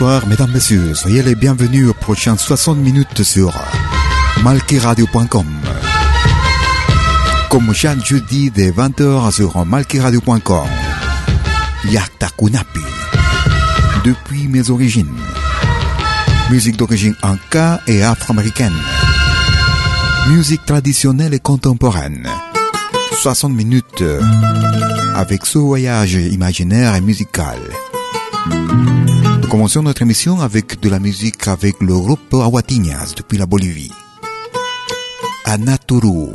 Bonsoir, mesdames, messieurs. Soyez les bienvenus aux prochaines 60 minutes sur malkiradio.com. Comme chaque jeudi de 20h sur malkiradio.com. Yaktakunapi. Depuis mes origines. Musique d'origine inca et afro-américaine. Musique traditionnelle et contemporaine. 60 minutes avec ce voyage imaginaire et musical. Commençons notre émission avec de la musique avec le groupe Aguatiñas depuis la Bolivie. Anaturu.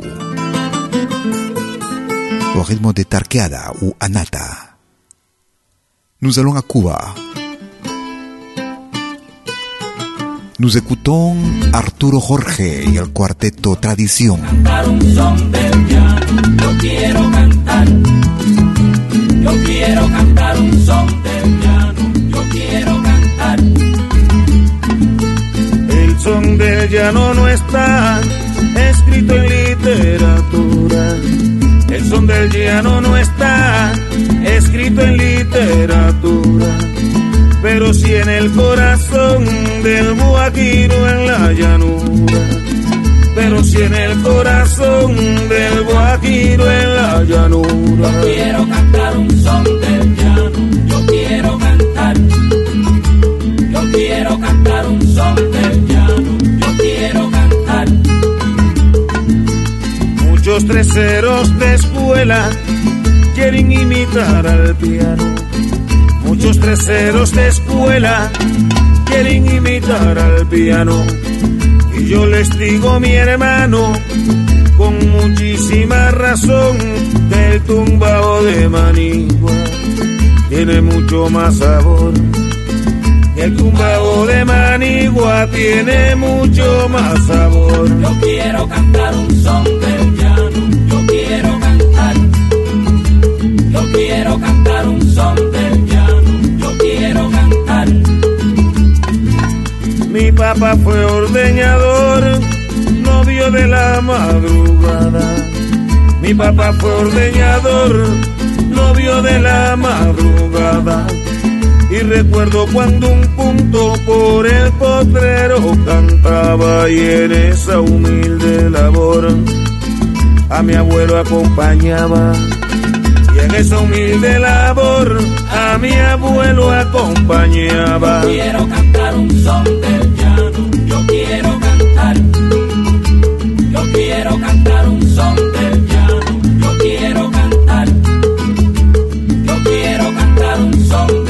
Au rythme de Tarqueada ou Anata. Nous allons à Cuba. Nous écoutons Arturo Jorge y el cuarteto Tradición. Yo quiero cantar. Un son quiero cantar. El son del llano no está escrito en literatura. El son del llano no está escrito en literatura pero si en el corazón del guaquiro en la llanura. Pero si en el corazón del guaquiro en la llanura. Yo quiero cantar un son del llano, yo Muchos treseros de escuela quieren imitar al piano Muchos treseros de escuela quieren imitar al piano. Y yo les digo, mi hermano, con muchísima razón, que el tumbao de Manigua tiene mucho más sabor. El tumbao de Manigua tiene mucho más sabor. Yo quiero cantar un son del llano, yo quiero cantar. Yo quiero cantar un son del llano quiero cantar. Mi papá fue ordeñador, novio de la madrugada. Mi papá fue ordeñador, novio de la madrugada. Y recuerdo cuando un punto por el potrero cantaba y en esa humilde labor a mi abuelo acompañaba en esa humilde labor a mi abuelo acompañaba. Yo quiero cantar un son del llano, yo quiero cantar. Yo quiero cantar un son del llano, yo quiero cantar. Yo quiero cantar un son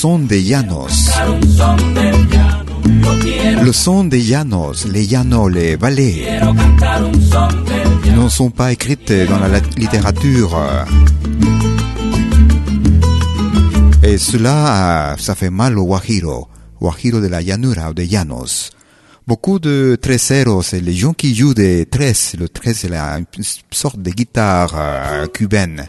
son de llanos. Le son des llanos, les llanos, les vallées, ne sont pas écrites dans la littérature. Et cela, ça fait mal au Guajiro, Guajiro de la llanura ou des llanos. Beaucoup de treseros et les gens qui jouent des tres, le tres c'est une sorte de guitare euh, cubaine.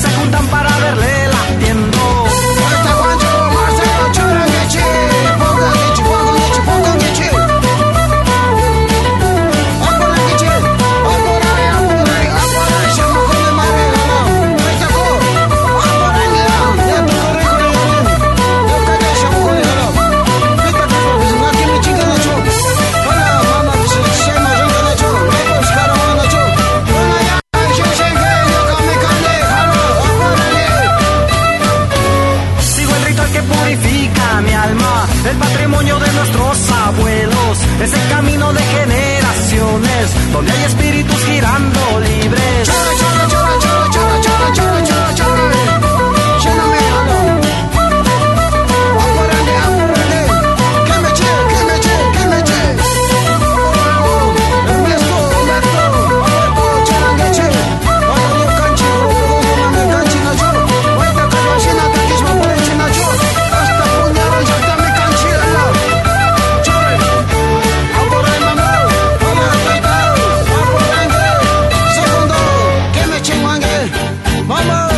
se juntan para verle Mama,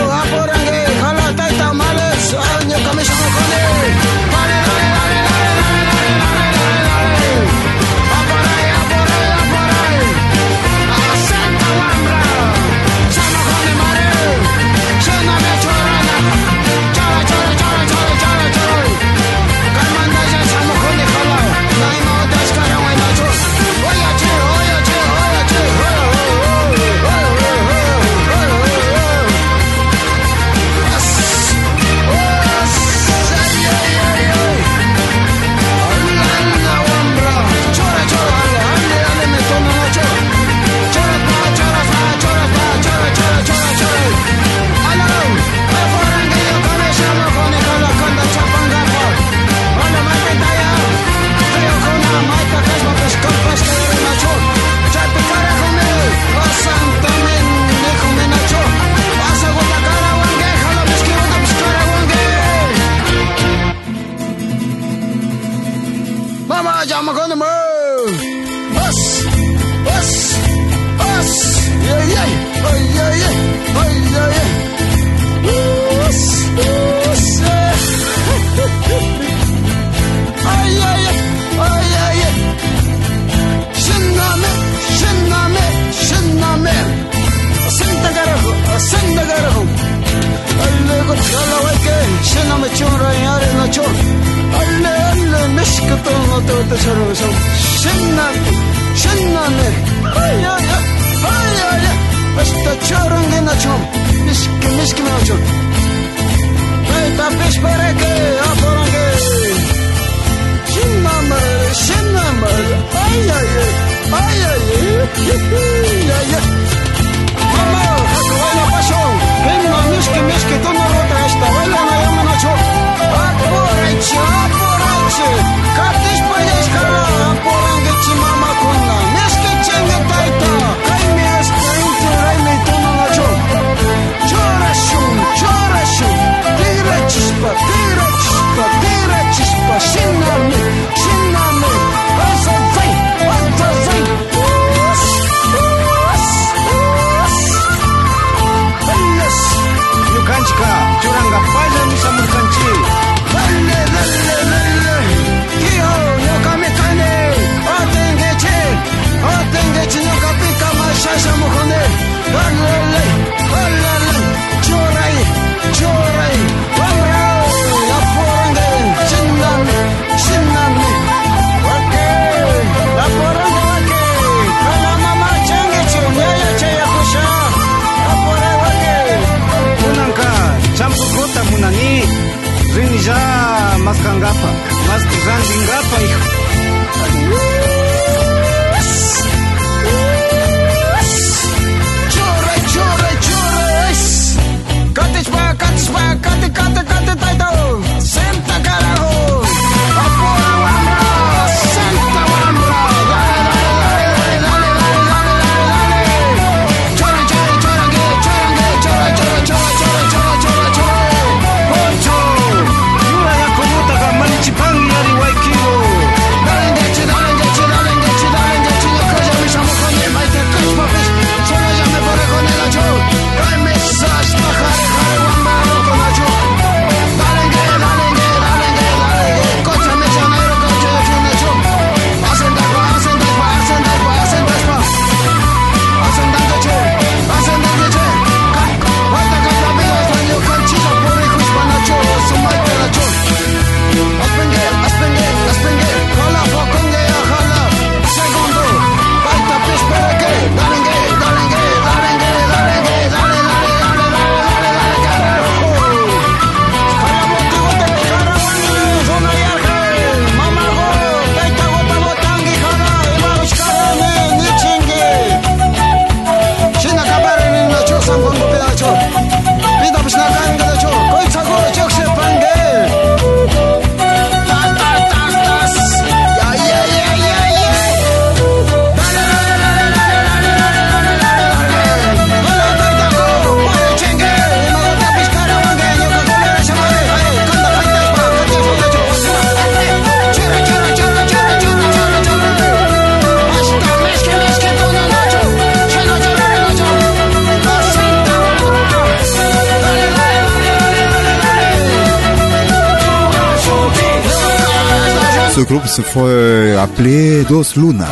se fue appelé Dos Lunas.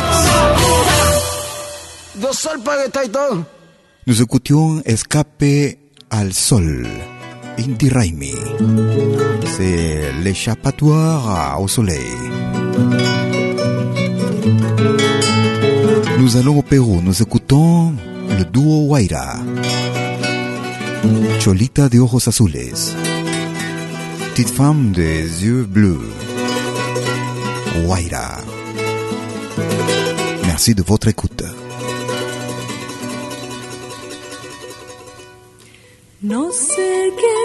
Nous écoutions Escape al Sol, Indy Raimi. C'est l'échappatoire au soleil. Nous allons au Pérou, nous écoutons le duo Guaira. Cholita de ojos azules. Petite femme des yeux bleus. Guaira. Merci de votre écoute. No sé qué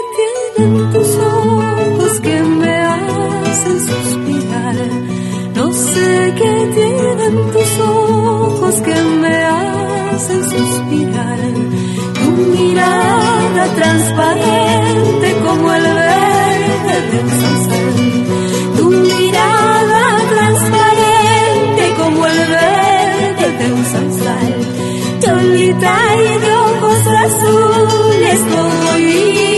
tienen tus ojos que me hacen suspirar. No sé qué tienen tus ojos que me hacen suspirar. Tu mirada transparente como el Cholita y de ojos azules como hito de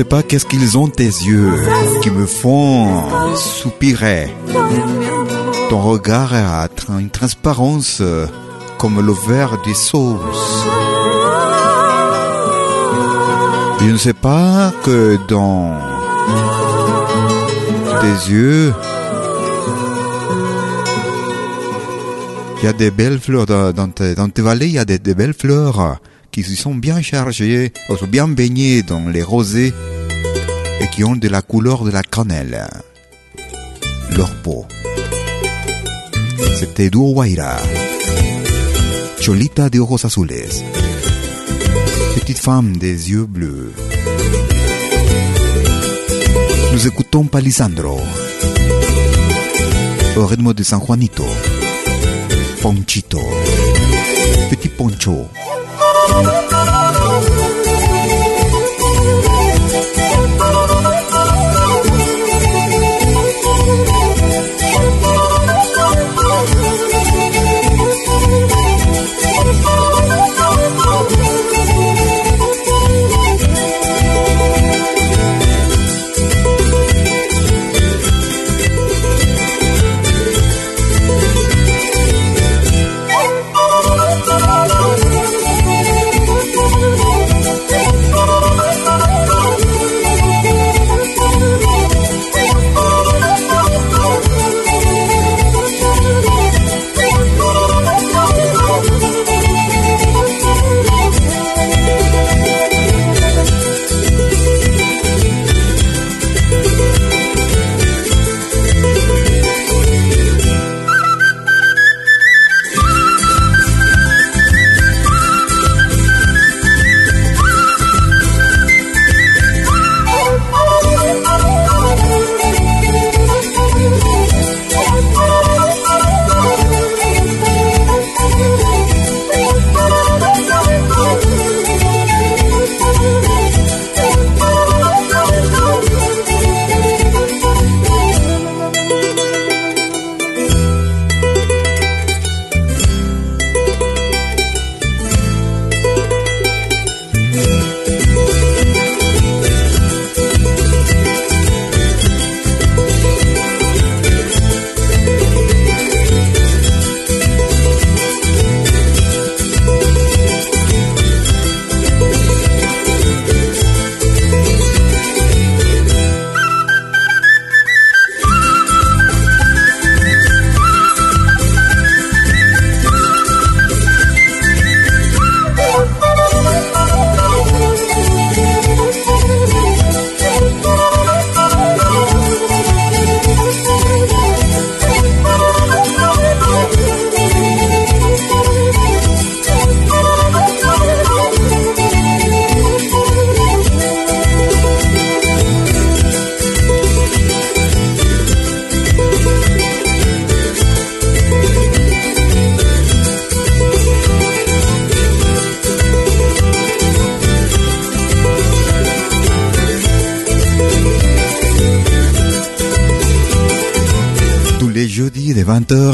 sais pas qu'est-ce qu'ils ont tes yeux qui me font soupirer. Ton regard a une transparence euh, comme le verre des sauces. Je ne sais pas que dans tes yeux, il y a des belles fleurs dans, tes, dans tes vallées, il y a des, belles fleurs qui se sont bien chargées, bien baignées dans les rosés et de la couleur de la cannelle. Leur peau. C'était Duo Guaira. Cholita de ojos azules. Petite femme des yeux bleus. Nous écoutons Palisandro. Au rythme de San Juanito. Ponchito. Petit Poncho.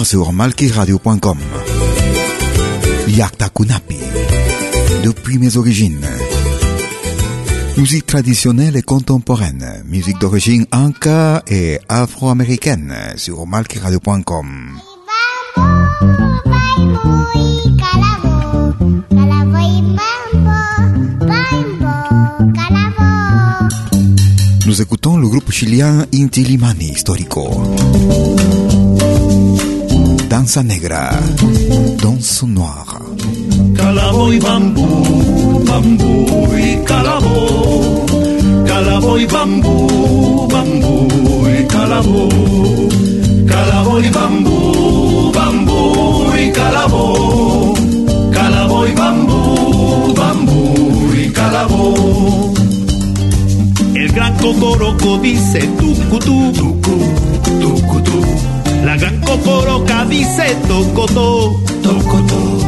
Sur malkiradio.com. Yakta Kunapi, depuis mes origines. Musique traditionnelle et contemporaine, musique d'origine anka et afro-américaine sur malkiradio.com. Nous écoutons le groupe chilien Inti Limani Histórico. Danza negra, danse noire. Calabo y bambú, bambú y calabo. Calabo y bambú, bambú y calabo. Calabo y bambú, bambú y calabo. Calabo y bambú, bambú y calabo. El gran cocoroco dice tucutú, tucu, tucutú. La gran cocoroca dice tocotó, tocotó.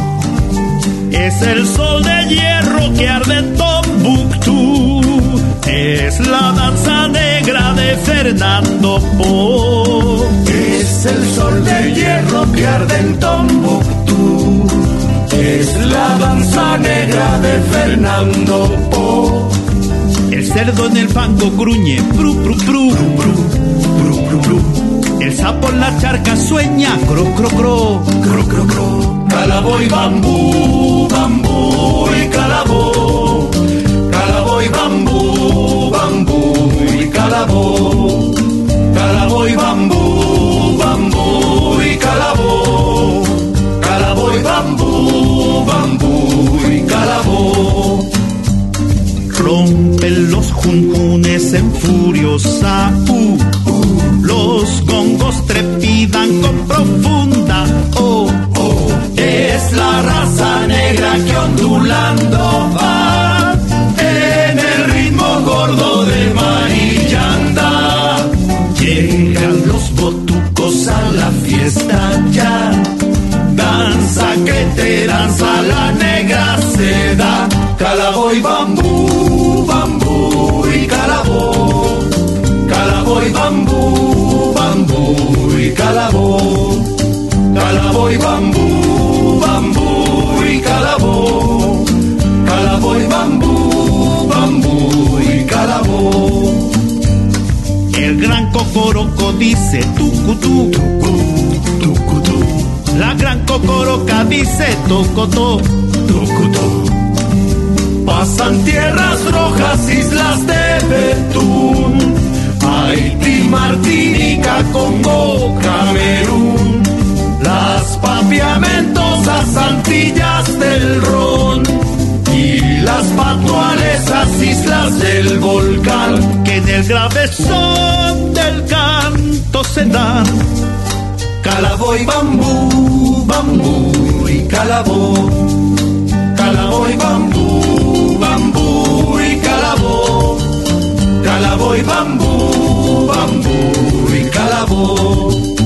Es el sol de hierro que arde en Tombuctú. Es la danza negra de Fernando Po. Es el sol de hierro que arde en Tombuctú. Es la danza negra de Fernando Po. El cerdo en el fango gruñe, pru, pru, pru, pru, pru, pru, pru. El sapo en la charca sueña, cro, cro, cro, cro, cro, cro. Calabo y bambú, bambú y calabo. Calabo y bambú, bambú y calabo. Calabo y bambú, bambú y calabo. Calabo bambú, bambú y calabo. Rompen los junjunes en furiosa U. ya. Danza que te danza la negra se da. Calabo y bambú, bambú y calabo. Calabo y bambú, bambú y calabo. Calabo y bambú, bambú y calabo. Calabo y bambú, bambú y calabo. El gran cocoroco dice tucutú, tucutú. Cocoroca dice tocotó, tocotó. Pasan tierras rojas, islas de Betún, Haití, Martinica, Congo, Camerún, las papiamentosas Antillas del Ron y las patualesas islas del volcán que en el grave son del canto se dan. Calabo y bambú, bambú y calabo. Calabo y bambú, bambú y calabo. Calabo y bambú, bambú y calabo.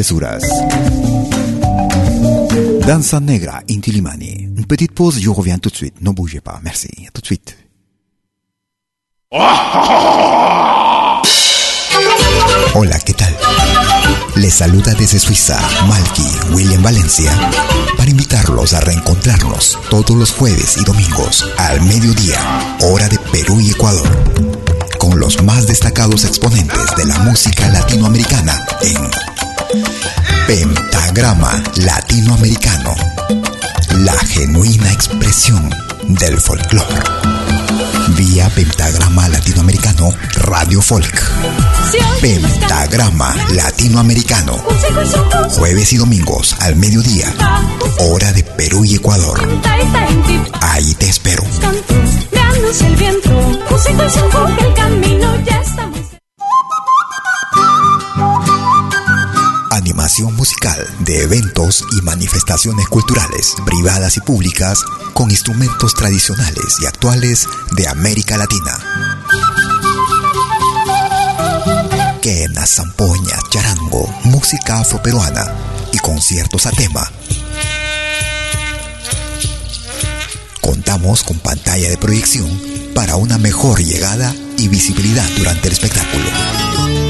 Travesuras. Danza Negra, Inti Limani. Une petite pause, je reviens tout de suite. Ne bougez pas, merci. À tout de suite. Hola, ¿qué tal? Les saluda desde Suiza Malky William Valencia para invitarlos a reencontrarnos todos los jueves y domingos al mediodía, hora de Perú y Ecuador, con los más destacados exponentes de la música latinoamericana en Pentagrama Latinoamericano, la genuina expresión del folclore. Vía Pentagrama Latinoamericano Radio Folk. Pentagrama Latinoamericano. Jueves y domingos al mediodía. Hora de Perú y Ecuador. Ahí te espero. el camino ya está musical de eventos y manifestaciones culturales, privadas y públicas, con instrumentos tradicionales y actuales de América Latina. Quena, zampoña, charango, música afroperuana y conciertos a tema. Contamos con pantalla de proyección para una mejor llegada y visibilidad durante el espectáculo.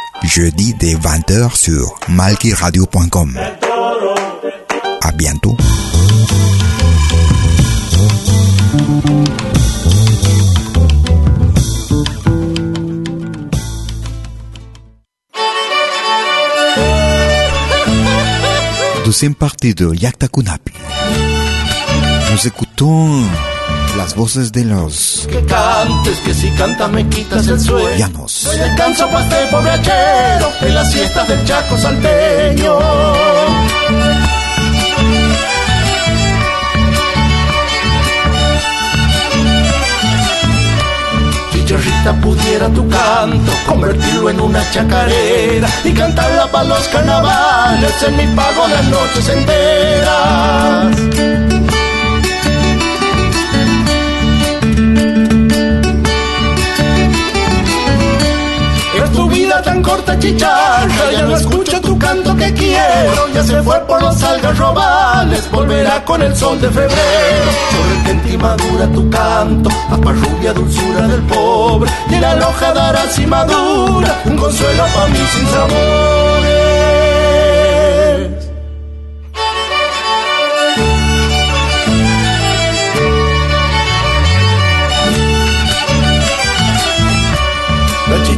Jeudi dès 20h sur malkiradio.com. À bientôt. deuxième partie de Yakta Kunapi. Nous écoutons las voces de los Que cantes, que si cantas me quitas el sueño. llanos. No hay descanso para este en las siestas del Chaco salteño. Chicharrita pudiera tu canto convertirlo en una chacarera y cantarla para los carnavales en mi pago las noches enteras. Corta, chicharra, ya no escucho tu canto que quiero. Ya se fue por los algarrobales, volverá con el sol de febrero. En ti madura tu canto, rubia dulzura del pobre. Y la loja dará si madura, un consuelo para mí sin sabores.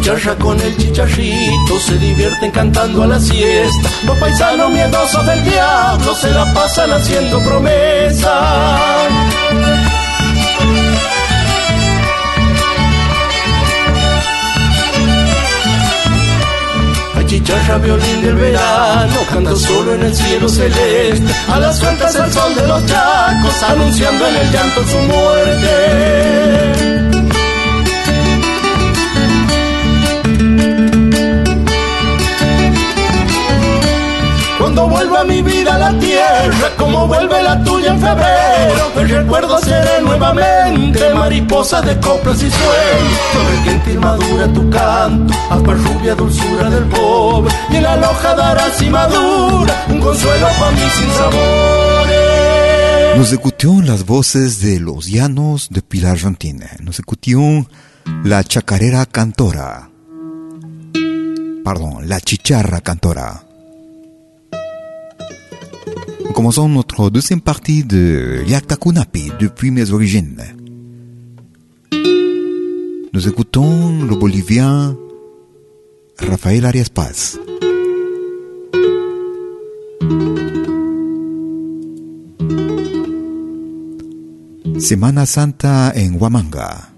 Chicharra con el chicharrito se divierten cantando a la siesta. Los paisanos miedosos del diablo se la pasan haciendo promesas. Chicharra, violín del verano, canta solo en el cielo celeste. A las cuentas el sol de los chacos, anunciando en el llanto su muerte. Cuando vuelva mi vida a la tierra, como vuelve la tuya en febrero, el recuerdo seré nuevamente mariposa de coplas y sueños. Sobre gentil madura tu canto, aspa rubia dulzura del pobre, y en la loja darás y madura un consuelo para mí sin sabores. Nous écoutions las voces de los llanos de Pilar Argentina. Nous écoutions la chacarera cantora. Pardon, la chicharra cantora. Nous commençons notre deuxième partie de Yakta Kunapi depuis mes origines. Nous écoutons le bolivien Rafael Arias Paz. Semana Santa en Huamanga.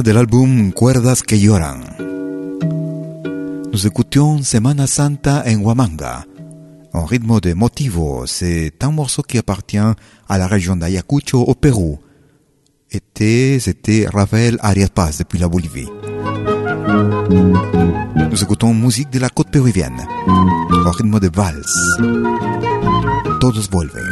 Un extrait de l'album Cuerdas que lloran. Nous écoutions Semana Santa en Huamanga. En rythme de motivo, c'est un morceau qui appartient à la région d'Ayacucho au Pérou. Était, c'était Rafael Arias Paz depuis la Bolivie. Nous écoutons musique de la côte péruvienne, au rythme de valse. Todos vuelven.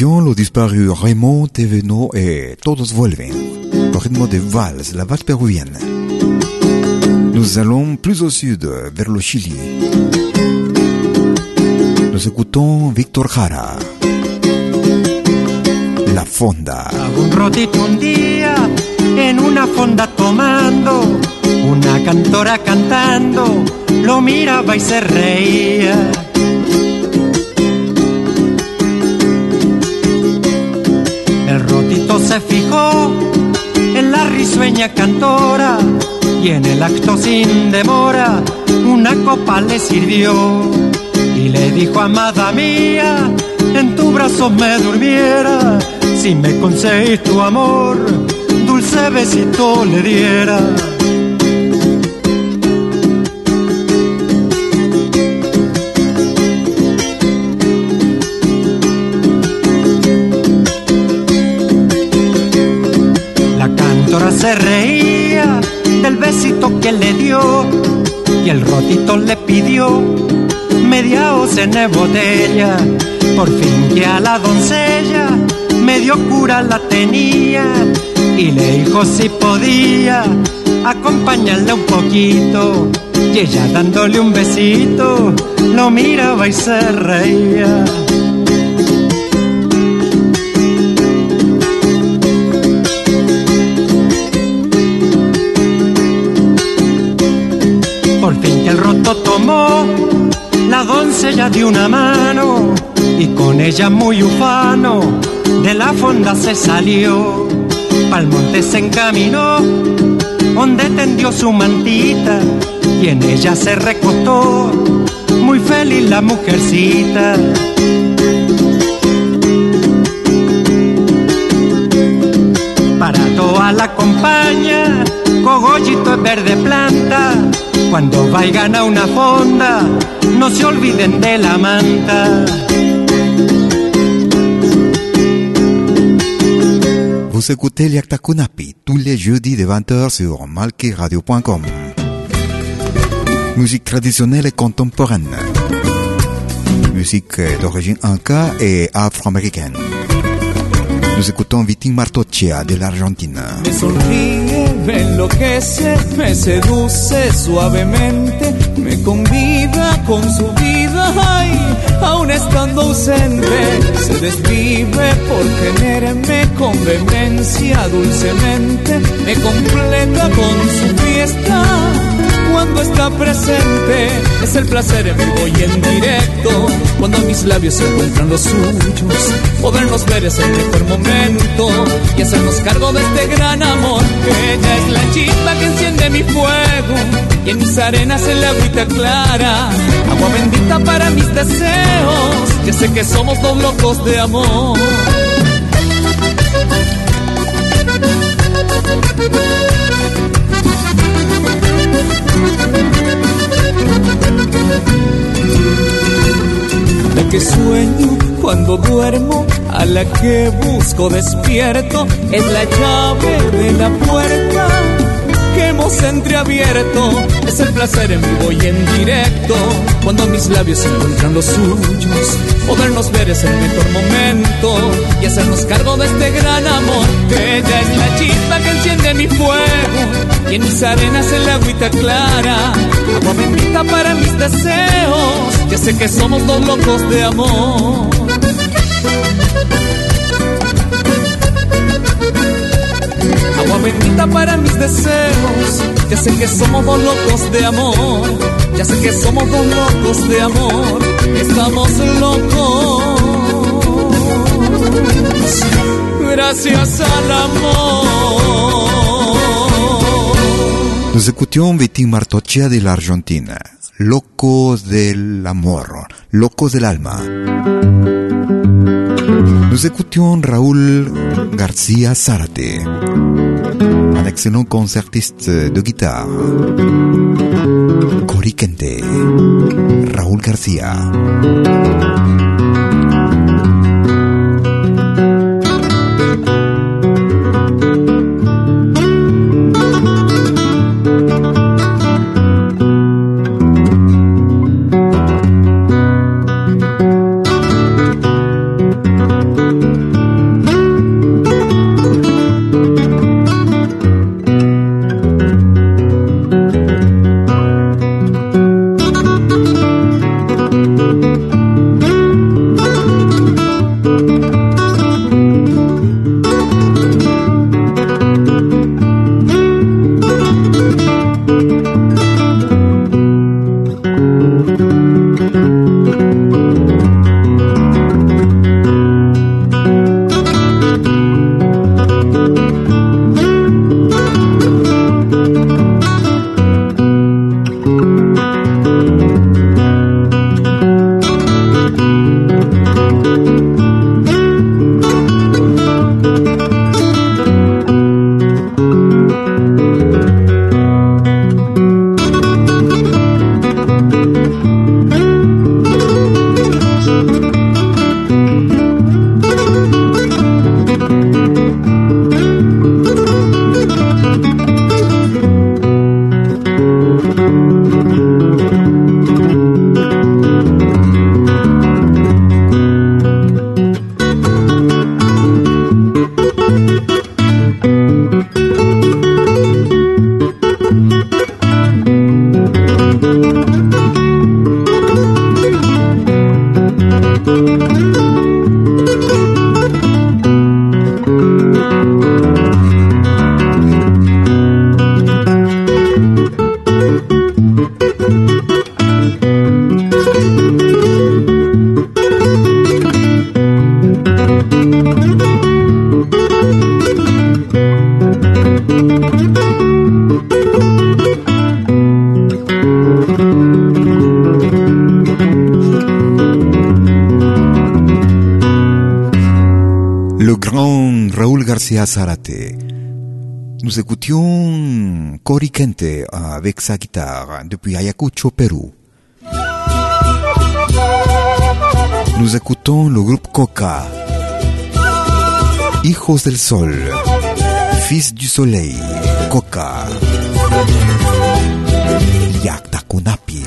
Écoutions le disparu Raymond Teveno et Todos Vuelven, au rythme de valse, la valse péruvienne. Nous allons plus au sud, vers le Chili. Nous écoutons Victor Jara, La Fonda. Un rotito un día en una fonda tomando, una cantora cantando, lo miraba y se reía. El rotito se fijó en la risueña cantora y en el acto sin demora una copa le sirvió y le dijo, amada mía, en tu brazo me durmiera, si me conseguís tu amor, dulce besito le diera. Rotito le pidió media docena de botella. Por fin que a la doncella medio cura la tenía y le dijo si podía acompañarle un poquito. Y ella dándole un besito lo miraba y se reía. Tomó la doncella de una mano y con ella muy ufano de la fonda se salió. Pa'l monte se encaminó, donde tendió su mantita y en ella se recostó, muy feliz la mujercita. Para toda la compañía, cogollito es verde planta. Cuando vayan a una fonda, no se olviden de la manta. Vous écoutez Liakta Kunapi tous les jeudis de 20h sur malkiradio.com. Musique traditionnelle et contemporaine. Musique d'origine inca et afro-américaine. Nous écoutons Vitín Martoccia de l'Argentine. Me sonríe, me enloquece, me seduce suavemente, me convida con su vida, ay, aún estando ausente, se desvive por tenerme con vehemencia dulcemente, me completa con su fiesta. Cuando está presente es el placer en vivo y en directo. Cuando mis labios se encuentran los suyos, podernos ver es el mejor momento y hacernos cargo de este gran amor. Que ella es la chispa que enciende mi fuego y en mis arenas el agüita clara. Agua bendita para mis deseos. Ya sé que somos dos locos de amor. La que sueño cuando duermo, a la que busco despierto, es la llave de la puerta que hemos entreabierto. Es el placer en vivo y en directo, cuando mis labios encuentran los suyos. Podernos ver es el mejor momento y hacernos cargo de este gran amor. Ella es la chispa que enciende mi fuego y en mis arenas el agüita clara. Agua bendita para mis deseos, ya sé que somos dos locos de amor. Bendita para mis deseos, ya sé que somos dos locos de amor, ya sé que somos dos locos de amor, estamos locos. Gracias al amor. Nous écoutions Vitín Martoccia de l'Argentine. Locos del amor, locos del alma. Nous écoutions Raúl García Zárate, un excellent concertiste de guitare. Coriquente, Raúl García. Raúl García Zarate. Nous écoutions Cory Kente avec sa guitare depuis Ayacucho, Pérou. Nous écoutons le groupe Coca. Hijos del Sol. Fils du Soleil. Coca. Yakta Kunapi.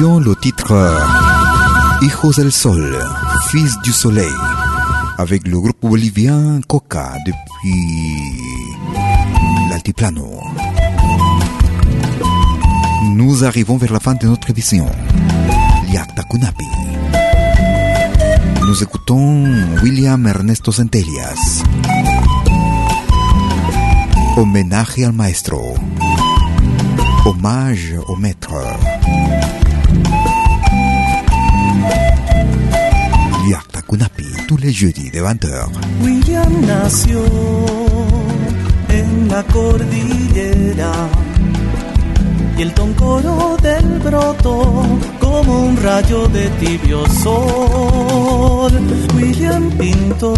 Le titre Hijos del Sol, Fils du Soleil, avec le groupe bolivien Coca depuis l'altiplano. Nous arrivons vers la fin de notre édition. Liakta Kunapi. Nous écoutons William Ernesto Centellas. Homenaje al maestro. Hommage au maître. Tous les de 20h. William nació en la cordillera y el toncoro del broto como un rayo de tibio sol. William pintó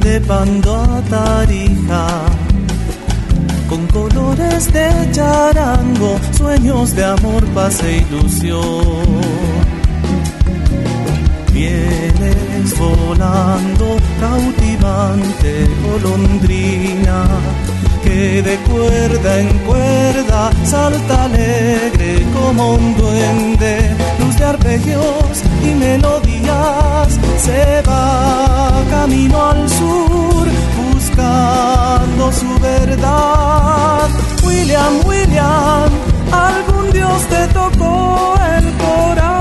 de pando a Tarija con colores de charango, sueños de amor, paz e ilusión. Volando, cautivante golondrina, que de cuerda en cuerda salta alegre como un duende, luz de arpegios y melodías, se va camino al sur, buscando su verdad. William, William, algún Dios te tocó el corazón.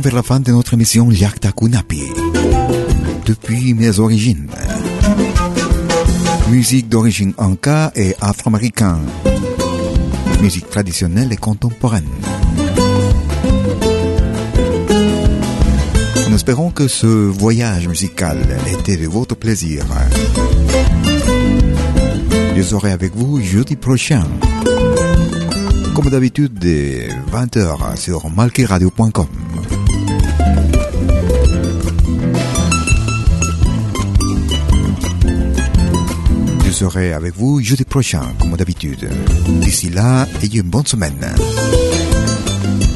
Vers la fin de notre émission Yakta Kunapi. Depuis mes origines. Musique d'origine anka et afro-américaine. Musique traditionnelle et contemporaine. Nous espérons que ce voyage musical était de votre plaisir. Je serai avec vous jeudi prochain. Comme d'habitude, de 20h sur malkiradio.com. serai avec vous jeudi prochain, comme d'habitude. D'ici là, ayez une bonne semaine.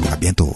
À bientôt.